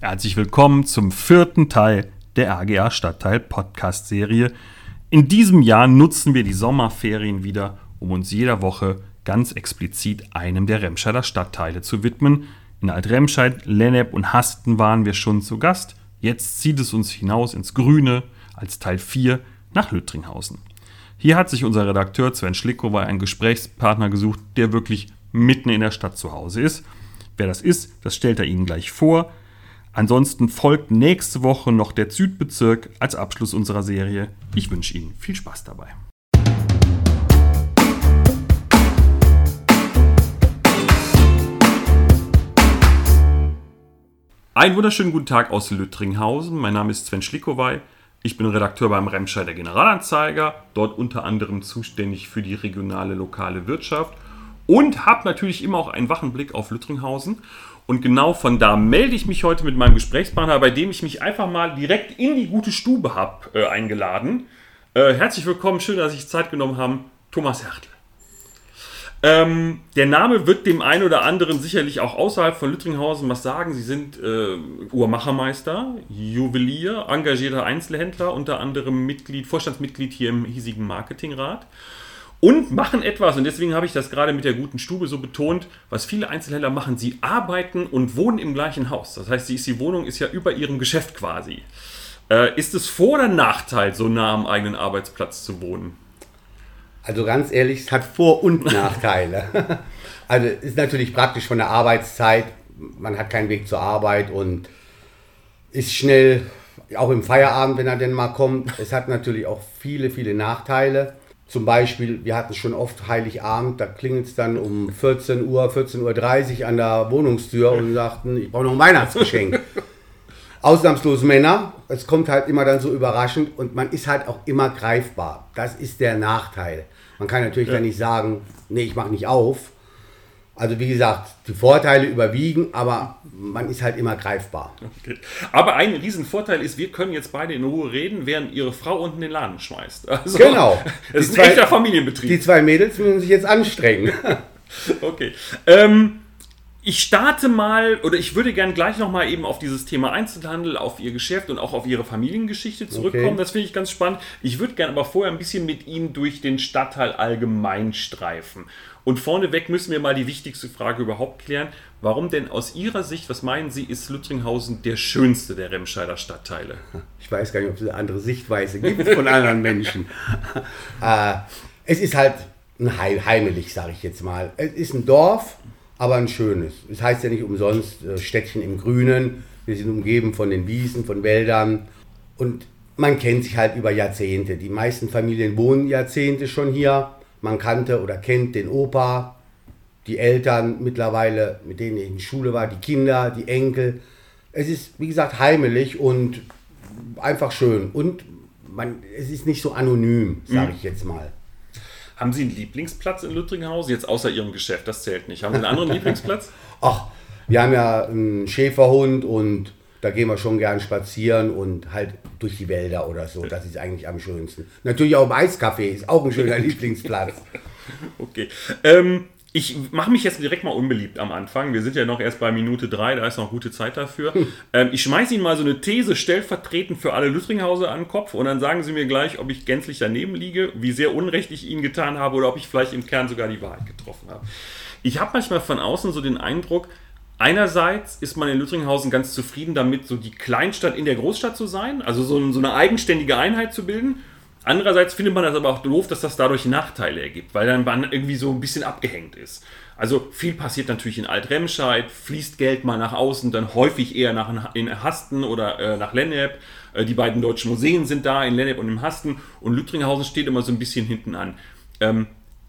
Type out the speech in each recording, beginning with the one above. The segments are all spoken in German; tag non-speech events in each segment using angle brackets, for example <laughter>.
Herzlich willkommen zum vierten Teil der RGA Stadtteil Podcast Serie. In diesem Jahr nutzen wir die Sommerferien wieder, um uns jeder Woche ganz explizit einem der Remscheider Stadtteile zu widmen. In Alt-Remscheid, Lennep und Hasten waren wir schon zu Gast. Jetzt zieht es uns hinaus ins Grüne als Teil 4 nach Lüttringhausen. Hier hat sich unser Redakteur Sven Schlickower einen Gesprächspartner gesucht, der wirklich mitten in der Stadt zu Hause ist. Wer das ist, das stellt er Ihnen gleich vor. Ansonsten folgt nächste Woche noch der Südbezirk als Abschluss unserer Serie. Ich wünsche Ihnen viel Spaß dabei. Einen wunderschönen guten Tag aus Lüttringhausen. Mein Name ist Sven Schlickowey. Ich bin Redakteur beim Remscheider Generalanzeiger, dort unter anderem zuständig für die regionale lokale Wirtschaft und habe natürlich immer auch einen wachen Blick auf Lüttringhausen. Und genau von da melde ich mich heute mit meinem Gesprächspartner, bei dem ich mich einfach mal direkt in die gute Stube habe äh, eingeladen. Äh, herzlich willkommen, schön, dass Sie sich Zeit genommen haben, Thomas Hertel. Ähm, der Name wird dem einen oder anderen sicherlich auch außerhalb von Lüttringhausen was sagen. Sie sind äh, Uhrmachermeister, Juwelier, engagierter Einzelhändler, unter anderem Mitglied, Vorstandsmitglied hier im hiesigen Marketingrat und machen etwas, und deswegen habe ich das gerade mit der guten Stube so betont, was viele Einzelhändler machen, sie arbeiten und wohnen im gleichen Haus. Das heißt, die Wohnung ist ja über ihrem Geschäft quasi. Äh, ist es Vor- oder Nachteil, so nah am eigenen Arbeitsplatz zu wohnen? Also ganz ehrlich, es hat Vor- und Nachteile. <laughs> also ist natürlich praktisch von der Arbeitszeit. Man hat keinen Weg zur Arbeit und ist schnell, auch im Feierabend, wenn er denn mal kommt. Es hat natürlich auch viele, viele Nachteile. Zum Beispiel, wir hatten schon oft Heiligabend, da klingelt es dann um 14 Uhr, 14.30 Uhr an der Wohnungstür und sagten, ich brauche noch ein Weihnachtsgeschenk. <laughs> Ausnahmslos Männer, es kommt halt immer dann so überraschend und man ist halt auch immer greifbar. Das ist der Nachteil. Man kann natürlich ja. dann nicht sagen, nee, ich mache nicht auf. Also wie gesagt, die Vorteile überwiegen, aber man ist halt immer greifbar. Okay. Aber ein Riesenvorteil ist, wir können jetzt beide in Ruhe reden, während ihre Frau unten den Laden schmeißt. Also, genau. <laughs> Es ist ein zwei, echter Familienbetrieb. Die zwei Mädels müssen sich jetzt anstrengen. <laughs> okay. Ähm, ich starte mal, oder ich würde gerne gleich nochmal eben auf dieses Thema Einzelhandel, auf Ihr Geschäft und auch auf Ihre Familiengeschichte zurückkommen. Okay. Das finde ich ganz spannend. Ich würde gerne aber vorher ein bisschen mit Ihnen durch den Stadtteil allgemein streifen. Und vorneweg müssen wir mal die wichtigste Frage überhaupt klären. Warum denn aus Ihrer Sicht, was meinen Sie, ist Lüttringhausen der schönste der Remscheider Stadtteile? Ich weiß gar nicht, ob es eine andere Sichtweise gibt von anderen Menschen. <laughs> äh, es ist halt ein heimelig, sage ich jetzt mal. Es ist ein Dorf, aber ein schönes. Es heißt ja nicht umsonst äh, Städtchen im Grünen. Wir sind umgeben von den Wiesen, von Wäldern. Und man kennt sich halt über Jahrzehnte. Die meisten Familien wohnen Jahrzehnte schon hier. Man kannte oder kennt den Opa, die Eltern mittlerweile, mit denen ich in Schule war, die Kinder, die Enkel. Es ist, wie gesagt, heimelig und einfach schön. Und man, es ist nicht so anonym, sage mhm. ich jetzt mal. Haben Sie einen Lieblingsplatz in Lüttringhausen? Jetzt außer Ihrem Geschäft, das zählt nicht. Haben Sie einen anderen <laughs> Lieblingsplatz? Ach, wir haben ja einen Schäferhund und da gehen wir schon gern spazieren und halt durch die Wälder oder so. Das ist eigentlich am schönsten. Natürlich auch im Eiscafé ist auch ein schöner <laughs> Lieblingsplatz. Okay. Ähm, ich mache mich jetzt direkt mal unbeliebt am Anfang. Wir sind ja noch erst bei Minute drei, da ist noch gute Zeit dafür. Hm. Ähm, ich schmeiße Ihnen mal so eine These stellvertretend für alle Lüttringhauser an den Kopf und dann sagen Sie mir gleich, ob ich gänzlich daneben liege, wie sehr Unrecht ich Ihnen getan habe oder ob ich vielleicht im Kern sogar die Wahrheit getroffen habe. Ich habe manchmal von außen so den Eindruck, Einerseits ist man in Lüttringhausen ganz zufrieden damit, so die Kleinstadt in der Großstadt zu sein, also so, so eine eigenständige Einheit zu bilden. Andererseits findet man das aber auch doof, dass das dadurch Nachteile ergibt, weil dann man irgendwie so ein bisschen abgehängt ist. Also viel passiert natürlich in Alt-Remscheid, fließt Geld mal nach außen, dann häufig eher nach in Hasten oder äh, nach Lennep. Äh, die beiden deutschen Museen sind da, in Lennep und im Hasten. Und Lüttringhausen steht immer so ein bisschen hinten an. Ähm,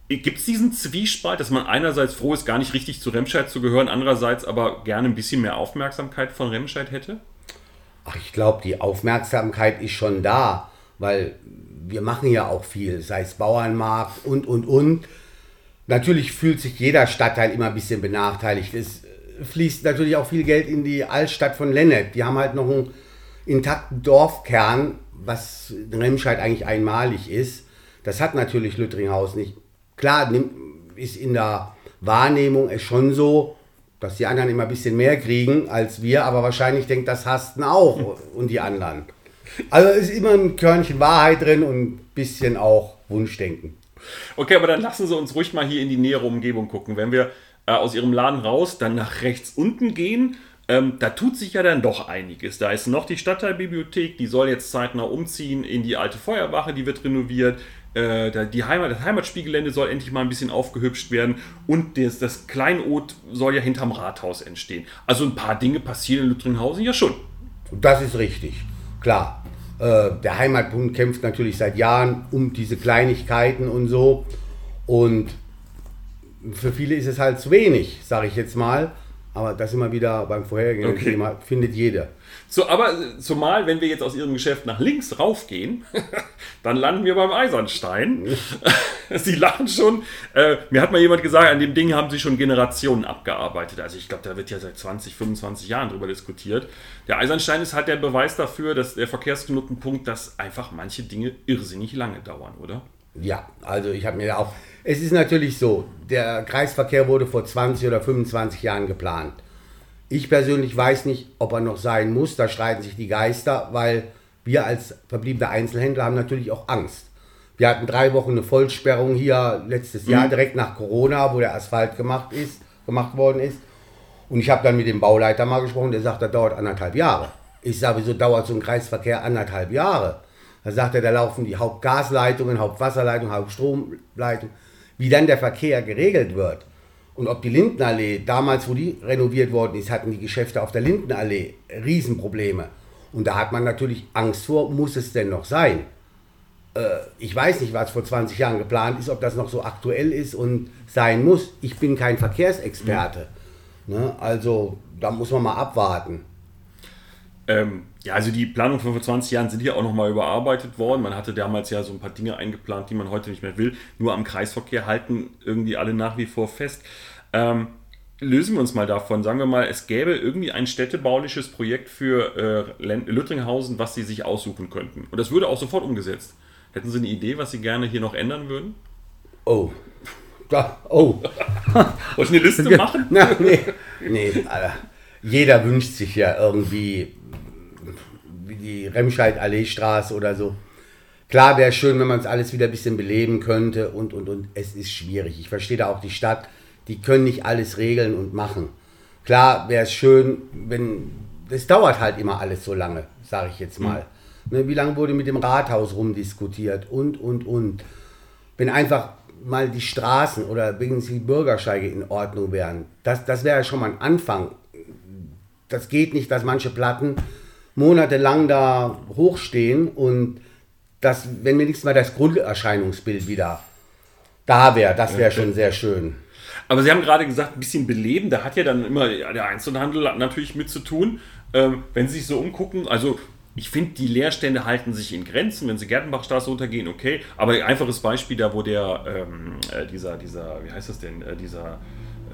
Gibt es diesen Zwiespalt, dass man einerseits froh ist, gar nicht richtig zu Remscheid zu gehören, andererseits aber gerne ein bisschen mehr Aufmerksamkeit von Remscheid hätte? Ach, ich glaube, die Aufmerksamkeit ist schon da, weil wir machen ja auch viel, sei es Bauernmarkt und, und, und. Natürlich fühlt sich jeder Stadtteil immer ein bisschen benachteiligt. Es fließt natürlich auch viel Geld in die Altstadt von Lennep. Die haben halt noch einen intakten Dorfkern, was in Remscheid eigentlich einmalig ist. Das hat natürlich Lüttringhaus nicht. Klar ist in der Wahrnehmung es schon so, dass die anderen immer ein bisschen mehr kriegen als wir, aber wahrscheinlich denkt das Hasten auch und die anderen. Also ist immer ein Körnchen Wahrheit drin und ein bisschen auch Wunschdenken. Okay, aber dann lassen Sie uns ruhig mal hier in die nähere Umgebung gucken. Wenn wir äh, aus Ihrem Laden raus, dann nach rechts unten gehen, ähm, da tut sich ja dann doch einiges. Da ist noch die Stadtteilbibliothek, die soll jetzt zeitnah umziehen in die alte Feuerwache, die wird renoviert. Äh, die Heimat, das Heimatspielgelände soll endlich mal ein bisschen aufgehübscht werden und das, das Kleinod soll ja hinterm Rathaus entstehen. Also ein paar Dinge passieren in Lüttringhausen ja schon. Das ist richtig, klar. Äh, der Heimatbund kämpft natürlich seit Jahren um diese Kleinigkeiten und so. Und für viele ist es halt zu wenig, sage ich jetzt mal. Aber das immer wieder beim vorherigen okay. Thema, findet jeder. So, aber äh, zumal, wenn wir jetzt aus Ihrem Geschäft nach links raufgehen, <laughs> dann landen wir beim Eisernstein. <laughs> Sie lachen schon. Äh, mir hat mal jemand gesagt, an dem Ding haben Sie schon Generationen abgearbeitet. Also ich glaube, da wird ja seit 20, 25 Jahren drüber diskutiert. Der Eisernstein ist halt der Beweis dafür, dass der Verkehrsknotenpunkt, dass einfach manche Dinge irrsinnig lange dauern, oder? Ja, also ich habe mir auch es ist natürlich so, der Kreisverkehr wurde vor 20 oder 25 Jahren geplant. Ich persönlich weiß nicht, ob er noch sein muss, da streiten sich die Geister, weil wir als verbliebene Einzelhändler haben natürlich auch Angst. Wir hatten drei Wochen eine Vollsperrung hier letztes mhm. Jahr, direkt nach Corona, wo der Asphalt gemacht, ist, gemacht worden ist. Und ich habe dann mit dem Bauleiter mal gesprochen, der sagt, das dauert anderthalb Jahre. Ich sage, wieso dauert so ein Kreisverkehr anderthalb Jahre? Da sagt er, da laufen die Hauptgasleitungen, Hauptwasserleitungen, Hauptstromleitungen wie dann der Verkehr geregelt wird und ob die Lindenallee, damals wo die renoviert worden ist, hatten die Geschäfte auf der Lindenallee Riesenprobleme. Und da hat man natürlich Angst vor, muss es denn noch sein? Äh, ich weiß nicht, was vor 20 Jahren geplant ist, ob das noch so aktuell ist und sein muss. Ich bin kein Verkehrsexperte. Mhm. Ne? Also da muss man mal abwarten. Ähm, ja, also die Planung von vor 20 Jahren sind ja auch nochmal überarbeitet worden. Man hatte damals ja so ein paar Dinge eingeplant, die man heute nicht mehr will. Nur am Kreisverkehr halten irgendwie alle nach wie vor fest. Ähm, lösen wir uns mal davon. Sagen wir mal, es gäbe irgendwie ein städtebauliches Projekt für äh, Lüttringhausen, was Sie sich aussuchen könnten. Und das würde auch sofort umgesetzt. Hätten Sie eine Idee, was Sie gerne hier noch ändern würden? Oh. Da, oh. <laughs> Soll ich eine Liste machen? Na, nee, nee, jeder wünscht sich ja irgendwie wie die Remscheid-Allee-Straße oder so. Klar wäre es schön, wenn man es alles wieder ein bisschen beleben könnte und, und, und. Es ist schwierig. Ich verstehe da auch die Stadt. Die können nicht alles regeln und machen. Klar wäre es schön, wenn. Es dauert halt immer alles so lange, sage ich jetzt mal. Mhm. Wie lange wurde mit dem Rathaus rumdiskutiert und, und, und. Wenn einfach mal die Straßen oder wenigstens die Bürgersteige in Ordnung wären. Das, das wäre ja schon mal ein Anfang. Das geht nicht, dass manche Platten monatelang da hochstehen und das, wenn wenigstens mal das Grunderscheinungsbild wieder da wäre, das wäre schon sehr schön. Aber Sie haben gerade gesagt, ein bisschen beleben, da hat ja dann immer der Einzelhandel natürlich mit zu tun. Ähm, wenn Sie sich so umgucken, also ich finde, die Leerstände halten sich in Grenzen, wenn Sie Gertenbachstraße runtergehen, okay. Aber ein einfaches Beispiel da, wo der, ähm, äh, dieser, dieser, wie heißt das denn, äh, dieser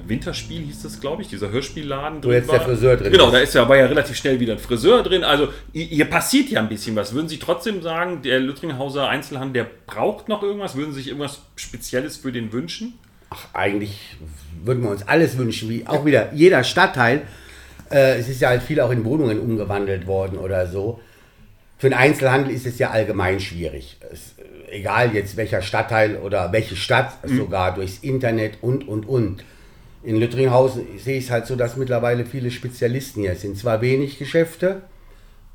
Winterspiel hieß das, glaube ich, dieser Hörspielladen drin. Wo jetzt war. der Friseur drin Genau, da ist ja, war ja relativ schnell wieder ein Friseur drin. Also hier passiert ja ein bisschen was. Würden Sie trotzdem sagen, der Lüttringhauser Einzelhandel, der braucht noch irgendwas? Würden Sie sich irgendwas Spezielles für den wünschen? Ach, eigentlich würden wir uns alles wünschen, wie auch wieder jeder Stadtteil. Äh, es ist ja halt viel auch in Wohnungen umgewandelt worden oder so. Für den Einzelhandel ist es ja allgemein schwierig. Es, egal jetzt welcher Stadtteil oder welche Stadt, mhm. sogar durchs Internet und, und, und in Lüttringhausen sehe ich es halt so, dass mittlerweile viele Spezialisten hier sind. Zwar wenig Geschäfte,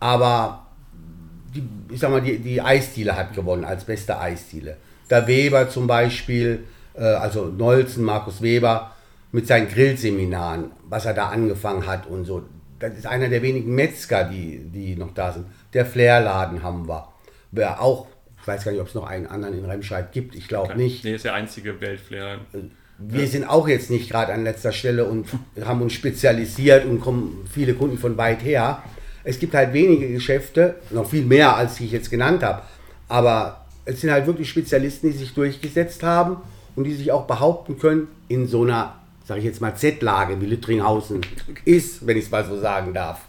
aber die, ich sag mal, die, die Eisdiele hat gewonnen als beste Eisdiele. Der Weber zum Beispiel, äh, also Nolzen, Markus Weber, mit seinen Grillseminaren, was er da angefangen hat und so. Das ist einer der wenigen Metzger, die, die noch da sind. Der Flairladen haben wir. Wer auch, ich weiß gar nicht, ob es noch einen anderen in Remscheid gibt, ich glaube nicht. Nee, ist der einzige Weltflair. Wir sind auch jetzt nicht gerade an letzter Stelle und haben uns spezialisiert und kommen viele Kunden von weit her. Es gibt halt wenige Geschäfte, noch viel mehr, als ich jetzt genannt habe. Aber es sind halt wirklich Spezialisten, die sich durchgesetzt haben und die sich auch behaupten können in so einer, sage ich jetzt mal, Z-Lage, wie Lüttringhausen ist, wenn ich es mal so sagen darf.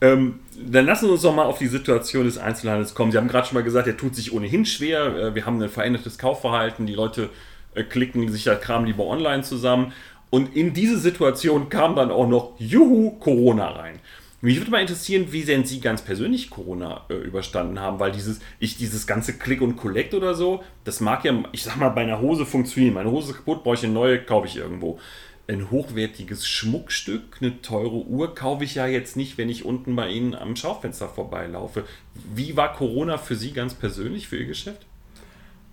Ähm, dann lassen Sie uns doch mal auf die Situation des Einzelhandels kommen. Sie haben gerade schon mal gesagt, er tut sich ohnehin schwer. Äh, wir haben ein verändertes Kaufverhalten. Die Leute äh, klicken sich ja Kram lieber online zusammen. Und in diese Situation kam dann auch noch Juhu Corona rein. Mich würde mal interessieren, wie denn Sie ganz persönlich Corona äh, überstanden haben, weil dieses, ich dieses ganze Click und Collect oder so, das mag ja, ich sag mal, bei einer Hose funktionieren. Meine Hose ist kaputt, brauche ich eine neue, kaufe ich irgendwo. Ein hochwertiges Schmuckstück, eine teure Uhr kaufe ich ja jetzt nicht, wenn ich unten bei Ihnen am Schaufenster vorbeilaufe. Wie war Corona für Sie ganz persönlich, für Ihr Geschäft?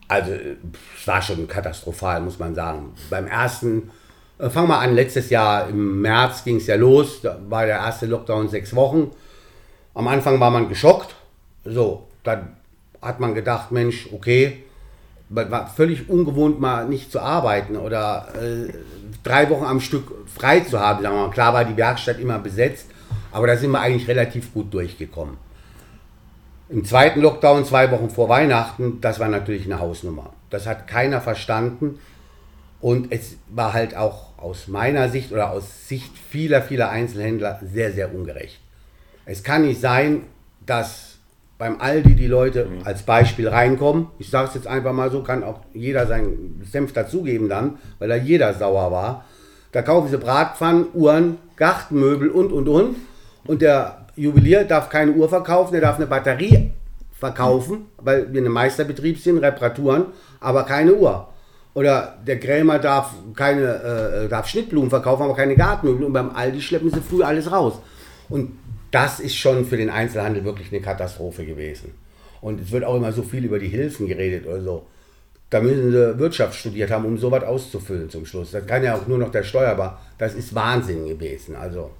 Also, es war schon katastrophal, muss man sagen. Beim ersten äh, Fangen wir an, letztes Jahr im März ging es ja los, da war der erste Lockdown sechs Wochen. Am Anfang war man geschockt. So, dann hat man gedacht, Mensch, okay, war völlig ungewohnt, mal nicht zu arbeiten oder äh, drei Wochen am Stück frei zu haben. Klar war die Werkstatt immer besetzt, aber da sind wir eigentlich relativ gut durchgekommen. Im zweiten Lockdown, zwei Wochen vor Weihnachten, das war natürlich eine Hausnummer. Das hat keiner verstanden. Und es war halt auch aus meiner Sicht oder aus Sicht vieler, vieler Einzelhändler sehr, sehr ungerecht. Es kann nicht sein, dass beim Aldi die Leute mhm. als Beispiel reinkommen. Ich sage es jetzt einfach mal so, kann auch jeder seinen Senf dazugeben dann, weil da jeder sauer war. Da kaufen sie Bratpfannen, Uhren, Gartenmöbel und, und, und. Und der Juwelier darf keine Uhr verkaufen, der darf eine Batterie verkaufen, weil wir ein Meisterbetrieb sind, Reparaturen, aber keine Uhr. Oder der Krämer darf keine äh, darf Schnittblumen verkaufen, aber keine Gartenmöbel. Und beim Aldi schleppen sie früh alles raus. Und das ist schon für den Einzelhandel wirklich eine Katastrophe gewesen. Und es wird auch immer so viel über die Hilfen geredet oder so. Da müssen sie Wirtschaft studiert haben, um sowas auszufüllen zum Schluss. Das kann ja auch nur noch der Steuerbar. Das ist Wahnsinn gewesen. Also.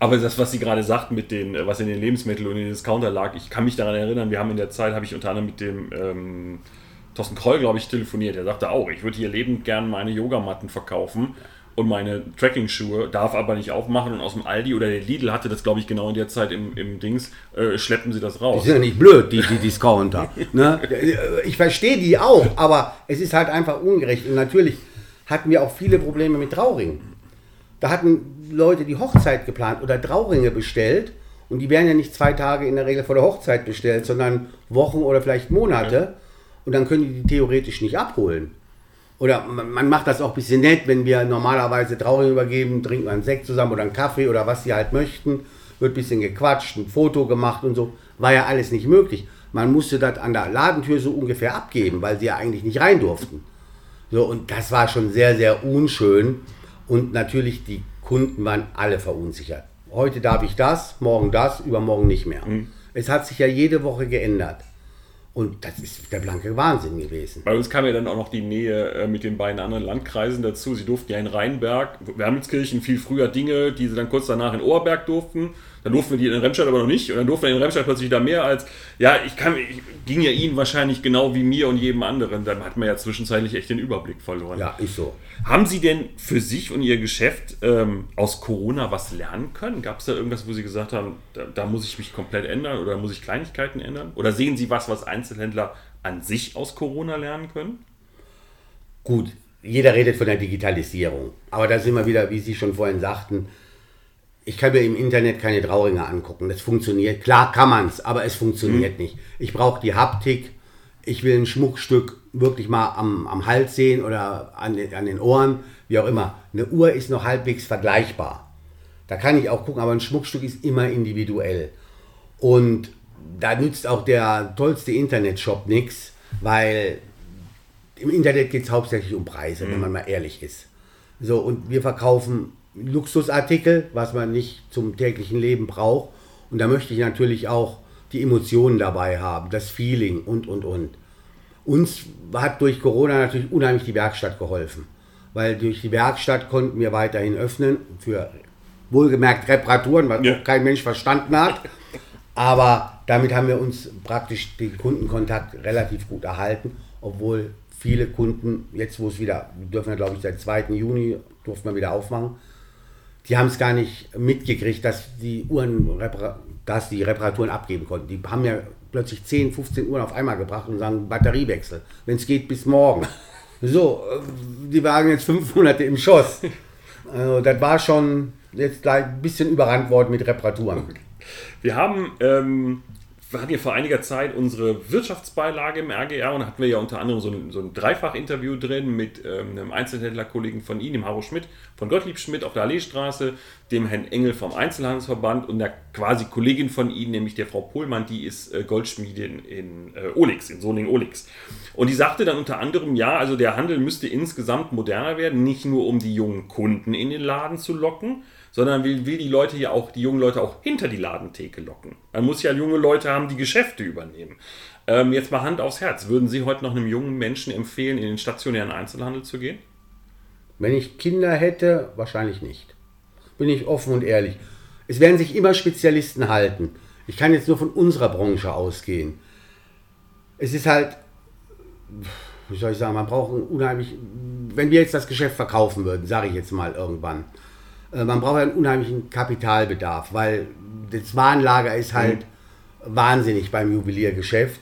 Aber das, was Sie gerade sagten, mit den, was in den Lebensmitteln und in den Discounter lag, ich kann mich daran erinnern, wir haben in der Zeit, habe ich unter anderem mit dem ähm, Thorsten Kroll, glaube ich, telefoniert. Er sagte auch, ich würde hier lebend gern meine Yogamatten verkaufen und meine Tracking-Schuhe, darf aber nicht aufmachen und aus dem Aldi oder der Lidl hatte das, glaube ich, genau in der Zeit im, im Dings, äh, schleppen sie das raus. Die sind ja nicht blöd, die, die Discounter. <laughs> ne? Ich verstehe die auch, aber es ist halt einfach ungerecht. Und natürlich hatten wir auch viele Probleme mit Trauringen. Da hatten Leute die Hochzeit geplant oder Trauringe bestellt und die werden ja nicht zwei Tage in der Regel vor der Hochzeit bestellt, sondern Wochen oder vielleicht Monate. Ja und dann können die die theoretisch nicht abholen. Oder man macht das auch ein bisschen nett, wenn wir normalerweise Trauring übergeben, trinken wir einen Sekt zusammen oder einen Kaffee oder was sie halt möchten, wird ein bisschen gequatscht, ein Foto gemacht und so. War ja alles nicht möglich. Man musste das an der Ladentür so ungefähr abgeben, weil sie ja eigentlich nicht rein durften. So, und das war schon sehr, sehr unschön. Und natürlich, die Kunden waren alle verunsichert. Heute darf ich das, morgen das, übermorgen nicht mehr. Mhm. Es hat sich ja jede Woche geändert. Und das ist der blanke Wahnsinn gewesen. Bei uns kam ja dann auch noch die Nähe äh, mit den beiden anderen Landkreisen dazu. Sie durften ja in Rheinberg, Wermelskirchen viel früher Dinge, die sie dann kurz danach in Oberberg durften. Dann durften wir die in Remscheid aber noch nicht. Und dann durften wir in Remscheid plötzlich da mehr als. Ja, ich, kann, ich ging ja Ihnen wahrscheinlich genau wie mir und jedem anderen. Dann hat man ja zwischenzeitlich echt den Überblick verloren. Ja, ist so. Haben Sie denn für sich und Ihr Geschäft ähm, aus Corona was lernen können? Gab es da irgendwas, wo Sie gesagt haben, da, da muss ich mich komplett ändern oder muss ich Kleinigkeiten ändern? Oder sehen Sie was, was Einzelhändler an sich aus Corona lernen können? Gut, jeder redet von der Digitalisierung. Aber da sind wir wieder, wie Sie schon vorhin sagten, ich kann mir im Internet keine Trauringe angucken. Das funktioniert. Klar kann man es, aber es funktioniert mhm. nicht. Ich brauche die Haptik. Ich will ein Schmuckstück wirklich mal am, am Hals sehen oder an den, an den Ohren, wie auch immer. Eine Uhr ist noch halbwegs vergleichbar. Da kann ich auch gucken, aber ein Schmuckstück ist immer individuell. Und da nützt auch der tollste Internetshop nichts, weil im Internet geht es hauptsächlich um Preise, mhm. wenn man mal ehrlich ist. So, und wir verkaufen Luxusartikel, was man nicht zum täglichen Leben braucht. Und da möchte ich natürlich auch die Emotionen dabei haben, das Feeling und, und, und. Uns hat durch Corona natürlich unheimlich die Werkstatt geholfen, weil durch die Werkstatt konnten wir weiterhin öffnen für wohlgemerkt Reparaturen, was ja. kein Mensch verstanden hat. Aber damit haben wir uns praktisch den Kundenkontakt relativ gut erhalten, obwohl viele Kunden, jetzt wo es wieder, wir dürfen ja glaube ich seit 2. Juni, durften wir wieder aufmachen, die haben es gar nicht mitgekriegt, dass die Uhren, dass die Reparaturen abgeben konnten. Die haben ja plötzlich 10, 15 Uhren auf einmal gebracht und sagen Batteriewechsel. Wenn es geht, bis morgen. <laughs> So, äh, die waren jetzt fünf Monate im Schoss. Also, das war schon jetzt ein bisschen überrannt worden mit Reparaturen. Wir haben ähm, wir hatten ja vor einiger Zeit unsere Wirtschaftsbeilage im RGR und da hatten wir ja unter anderem so ein, so ein Dreifach-Interview drin mit ähm, einem Einzelhändlerkollegen von Ihnen, dem Harro Schmidt von Gottlieb Schmidt auf der Alleestraße, dem Herrn Engel vom Einzelhandelsverband und der quasi Kollegin von Ihnen, nämlich der Frau Pohlmann, die ist äh, Goldschmiedin in äh, Olix, in Soning-Olix. Und die sagte dann unter anderem, ja, also der Handel müsste insgesamt moderner werden, nicht nur um die jungen Kunden in den Laden zu locken, sondern will, will die Leute ja auch, die jungen Leute auch hinter die Ladentheke locken. Man muss ja junge Leute haben, die Geschäfte übernehmen. Ähm, jetzt mal Hand aufs Herz. Würden Sie heute noch einem jungen Menschen empfehlen, in den stationären Einzelhandel zu gehen? Wenn ich Kinder hätte, wahrscheinlich nicht. Bin ich offen und ehrlich. Es werden sich immer Spezialisten halten. Ich kann jetzt nur von unserer Branche ausgehen. Es ist halt, wie soll ich sagen, man braucht unheimlich, wenn wir jetzt das Geschäft verkaufen würden, sage ich jetzt mal irgendwann, man braucht einen unheimlichen Kapitalbedarf, weil das Warenlager ist halt mhm. wahnsinnig beim Juweliergeschäft.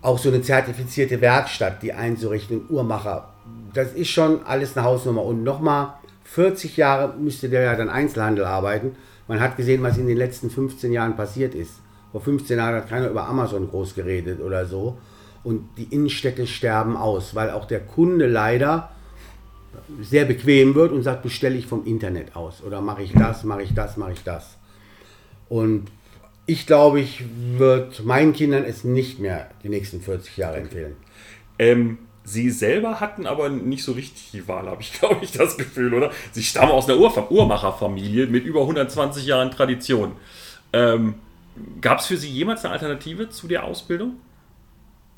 Auch so eine zertifizierte Werkstatt, die einzurichten, Uhrmacher, das ist schon alles eine Hausnummer. Und nochmal, 40 Jahre müsste der ja dann Einzelhandel arbeiten. Man hat gesehen, was in den letzten 15 Jahren passiert ist. Vor 15 Jahren hat keiner über Amazon groß geredet oder so. Und die Innenstädte sterben aus, weil auch der Kunde leider sehr bequem wird und sagt, bestelle ich vom Internet aus oder mache ich das, mache ich das, mache ich das. Und ich glaube, ich würde meinen Kindern es nicht mehr die nächsten 40 Jahre empfehlen. Ähm, Sie selber hatten aber nicht so richtig die Wahl, habe ich, <laughs> glaube ich, das Gefühl, oder? Sie stammen aus einer Uhr Uhrmacherfamilie mit über 120 Jahren Tradition. Ähm, Gab es für Sie jemals eine Alternative zu der Ausbildung?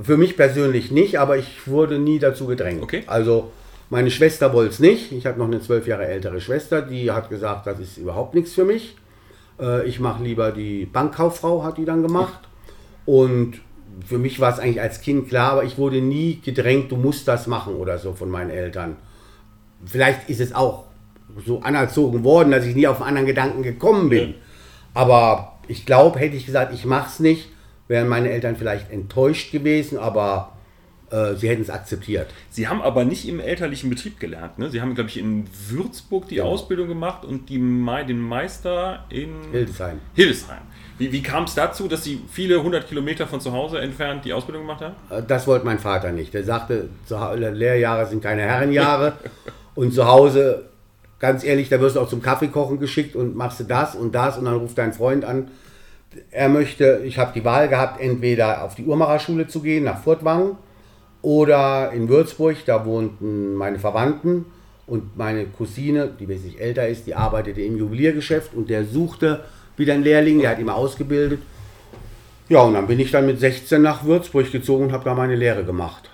Für mich persönlich nicht, aber ich wurde nie dazu gedrängt. Okay. Also meine Schwester wollte es nicht. Ich habe noch eine zwölf Jahre ältere Schwester, die hat gesagt, das ist überhaupt nichts für mich. Äh, ich mache lieber die Bankkauffrau, hat die dann gemacht. Und für mich war es eigentlich als Kind klar, aber ich wurde nie gedrängt, du musst das machen oder so von meinen Eltern. Vielleicht ist es auch so anerzogen worden, dass ich nie auf einen anderen Gedanken gekommen bin. Aber ich glaube, hätte ich gesagt, ich mache es nicht, wären meine Eltern vielleicht enttäuscht gewesen, aber äh, sie hätten es akzeptiert. Sie haben aber nicht im elterlichen Betrieb gelernt. Ne? Sie haben, glaube ich, in Würzburg die ja. Ausbildung gemacht und die, den Meister in Hildesheim. Hildesheim. Wie, wie kam es dazu, dass Sie viele hundert Kilometer von zu Hause entfernt die Ausbildung gemacht haben? Äh, das wollte mein Vater nicht. Der sagte, Lehrjahre sind keine Herrenjahre <laughs> und zu Hause, ganz ehrlich, da wirst du auch zum Kaffeekochen geschickt und machst du das und das und dann ruft dein Freund an. Er möchte, ich habe die Wahl gehabt, entweder auf die Uhrmacherschule zu gehen, nach Furtwangen, oder in Würzburg, da wohnten meine Verwandten und meine Cousine, die wesentlich älter ist, die arbeitete im Juweliergeschäft und der suchte wieder einen Lehrling, der hat ihn ausgebildet. Ja, und dann bin ich dann mit 16 nach Würzburg gezogen und habe da meine Lehre gemacht.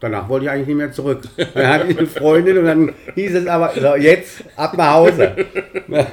Danach wollte ich eigentlich nicht mehr zurück. Dann hatte ich eine Freundin und dann hieß es aber, so, jetzt ab nach Hause. <laughs>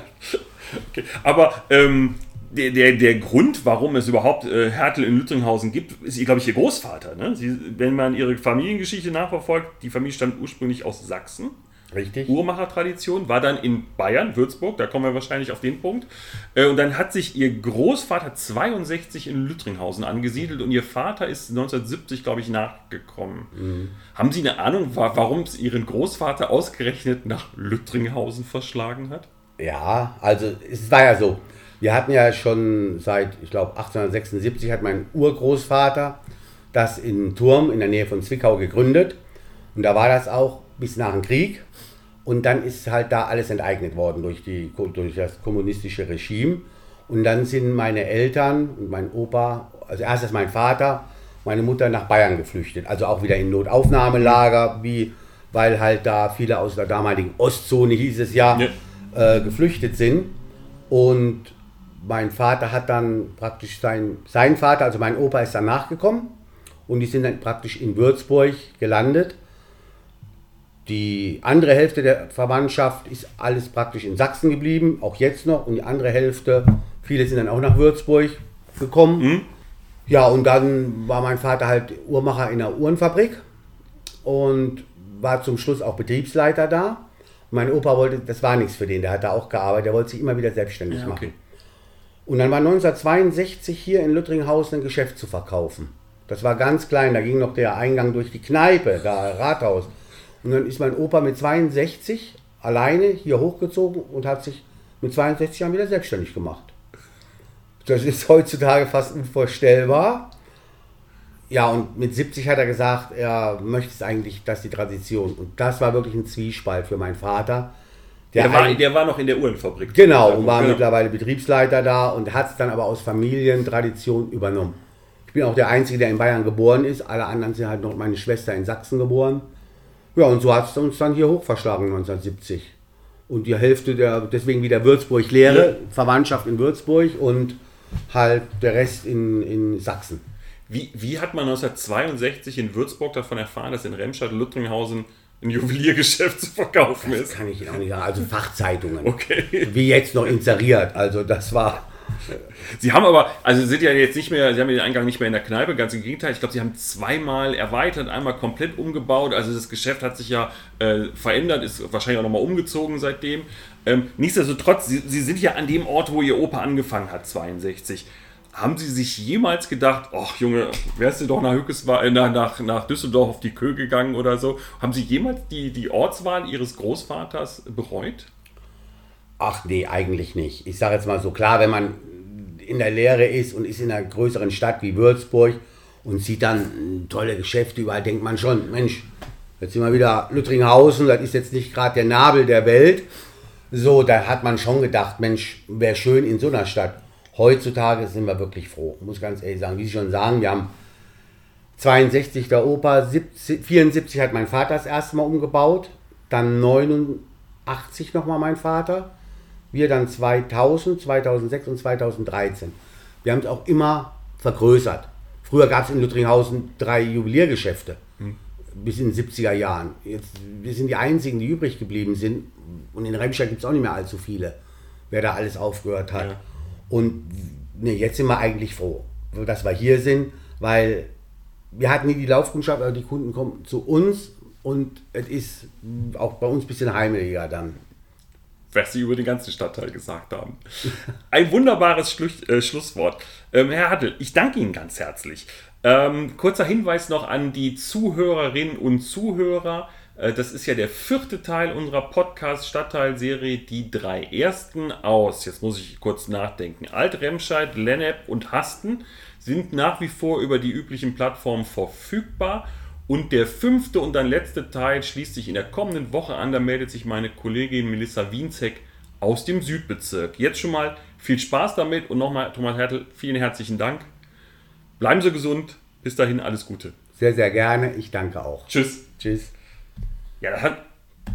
Okay. Aber ähm, der, der, der Grund, warum es überhaupt äh, Hertel in Lüttringhausen gibt, ist, glaube ich, ihr Großvater. Ne? Sie, wenn man ihre Familiengeschichte nachverfolgt, die Familie stammt ursprünglich aus Sachsen. Richtig. Uhrmachertradition, war dann in Bayern, Würzburg, da kommen wir wahrscheinlich auf den Punkt. Äh, und dann hat sich ihr Großvater 62 in Lüttringhausen angesiedelt und ihr Vater ist 1970, glaube ich, nachgekommen. Mhm. Haben Sie eine Ahnung, warum es Ihren Großvater ausgerechnet nach Lüttringhausen verschlagen hat? Ja, also es war ja so. Wir hatten ja schon seit, ich glaube, 1876 hat mein Urgroßvater das in Turm in der Nähe von Zwickau gegründet. Und da war das auch bis nach dem Krieg. Und dann ist halt da alles enteignet worden durch, die, durch das kommunistische Regime. Und dann sind meine Eltern und mein Opa, also erstes mein Vater, meine Mutter nach Bayern geflüchtet. Also auch wieder in Notaufnahmelager, wie, weil halt da viele aus der damaligen Ostzone, hieß es ja, ja. Äh, geflüchtet sind. Und mein Vater hat dann praktisch sein, sein Vater, also mein Opa ist dann nachgekommen und die sind dann praktisch in Würzburg gelandet. Die andere Hälfte der Verwandtschaft ist alles praktisch in Sachsen geblieben, auch jetzt noch. Und die andere Hälfte, viele sind dann auch nach Würzburg gekommen. Mhm. Ja, und dann war mein Vater halt Uhrmacher in einer Uhrenfabrik und war zum Schluss auch Betriebsleiter da. Und mein Opa wollte, das war nichts für den, der hat da auch gearbeitet, der wollte sich immer wieder selbstständig ja, okay. machen. Und dann war 1962 hier in Lüttringhausen ein Geschäft zu verkaufen. Das war ganz klein, da ging noch der Eingang durch die Kneipe, da Rathaus. Und dann ist mein Opa mit 62 alleine hier hochgezogen und hat sich mit 62 Jahren wieder selbstständig gemacht. Das ist heutzutage fast unvorstellbar. Ja, und mit 70 hat er gesagt, er möchte es eigentlich, dass die Tradition. Und das war wirklich ein Zwiespalt für meinen Vater. Der, war, der war noch in der Uhrenfabrik. Genau, und war genau. mittlerweile Betriebsleiter da und hat es dann aber aus Familientradition übernommen. Ich bin auch der Einzige, der in Bayern geboren ist. Alle anderen sind halt noch meine Schwester in Sachsen geboren. Ja, und so hat es uns dann hier hochverschlagen 1970. Und die Hälfte der, deswegen wieder Würzburg-Lehre, ja. Verwandtschaft in Würzburg und halt der Rest in, in Sachsen. Wie, wie hat man 1962 in Würzburg davon erfahren, dass in Remscheid-Lüttringhausen ein Juweliergeschäft zu verkaufen das ist? kann ich auch nicht sagen. Also Fachzeitungen. Okay. Wie jetzt noch inseriert. Also das war Sie haben aber, also Sie sind ja jetzt nicht mehr, Sie haben den Eingang nicht mehr in der Kneipe, ganz im Gegenteil. Ich glaube, Sie haben zweimal erweitert, einmal komplett umgebaut. Also das Geschäft hat sich ja äh, verändert, ist wahrscheinlich auch nochmal umgezogen seitdem. Ähm, nichtsdestotrotz, Sie, Sie sind ja an dem Ort, wo Ihr Opa angefangen hat, 62. Haben Sie sich jemals gedacht, ach Junge, wärst du doch nach, äh, nach, nach Düsseldorf auf die Kö gegangen oder so? Haben Sie jemals die, die Ortswahl Ihres Großvaters bereut? Ach nee, eigentlich nicht. Ich sage jetzt mal so klar, wenn man in der Lehre ist und ist in einer größeren Stadt wie Würzburg und sieht dann tolle Geschäfte überall, denkt man schon, Mensch, jetzt sind wir wieder Lüttringhausen, das ist jetzt nicht gerade der Nabel der Welt. So, da hat man schon gedacht, Mensch, wäre schön in so einer Stadt. Heutzutage sind wir wirklich froh, muss ganz ehrlich sagen. Wie Sie schon sagen, wir haben 62 der Opa, 70, 74 hat mein Vater das erste Mal umgebaut, dann 89 nochmal mein Vater wir dann 2000, 2006 und 2013. Wir haben es auch immer vergrößert. Früher gab es in Lüttringhausen drei Juweliergeschäfte hm. bis in den 70er Jahren. Jetzt, wir sind die einzigen, die übrig geblieben sind. Und in Remscheid gibt es auch nicht mehr allzu viele, wer da alles aufgehört hat. Ja. Und ne, jetzt sind wir eigentlich froh, dass wir hier sind, weil wir hatten nie die Laufkundschaft, aber die Kunden kommen zu uns und es ist auch bei uns ein bisschen heimeliger dann was Sie über den ganzen Stadtteil gesagt haben. Ein wunderbares Schluch, äh, Schlusswort. Ähm, Herr Hattel, ich danke Ihnen ganz herzlich. Ähm, kurzer Hinweis noch an die Zuhörerinnen und Zuhörer. Äh, das ist ja der vierte Teil unserer Podcast-Stadtteilserie, die drei ersten aus, jetzt muss ich kurz nachdenken, Alt-Remscheid, Lennep und Hasten sind nach wie vor über die üblichen Plattformen verfügbar und der fünfte und dann letzte Teil schließt sich in der kommenden Woche an. Da meldet sich meine Kollegin Melissa Wienzek aus dem Südbezirk. Jetzt schon mal viel Spaß damit und nochmal, Thomas Hertel, vielen herzlichen Dank. Bleiben Sie gesund. Bis dahin alles Gute. Sehr, sehr gerne. Ich danke auch. Tschüss. Tschüss. Ja, das hat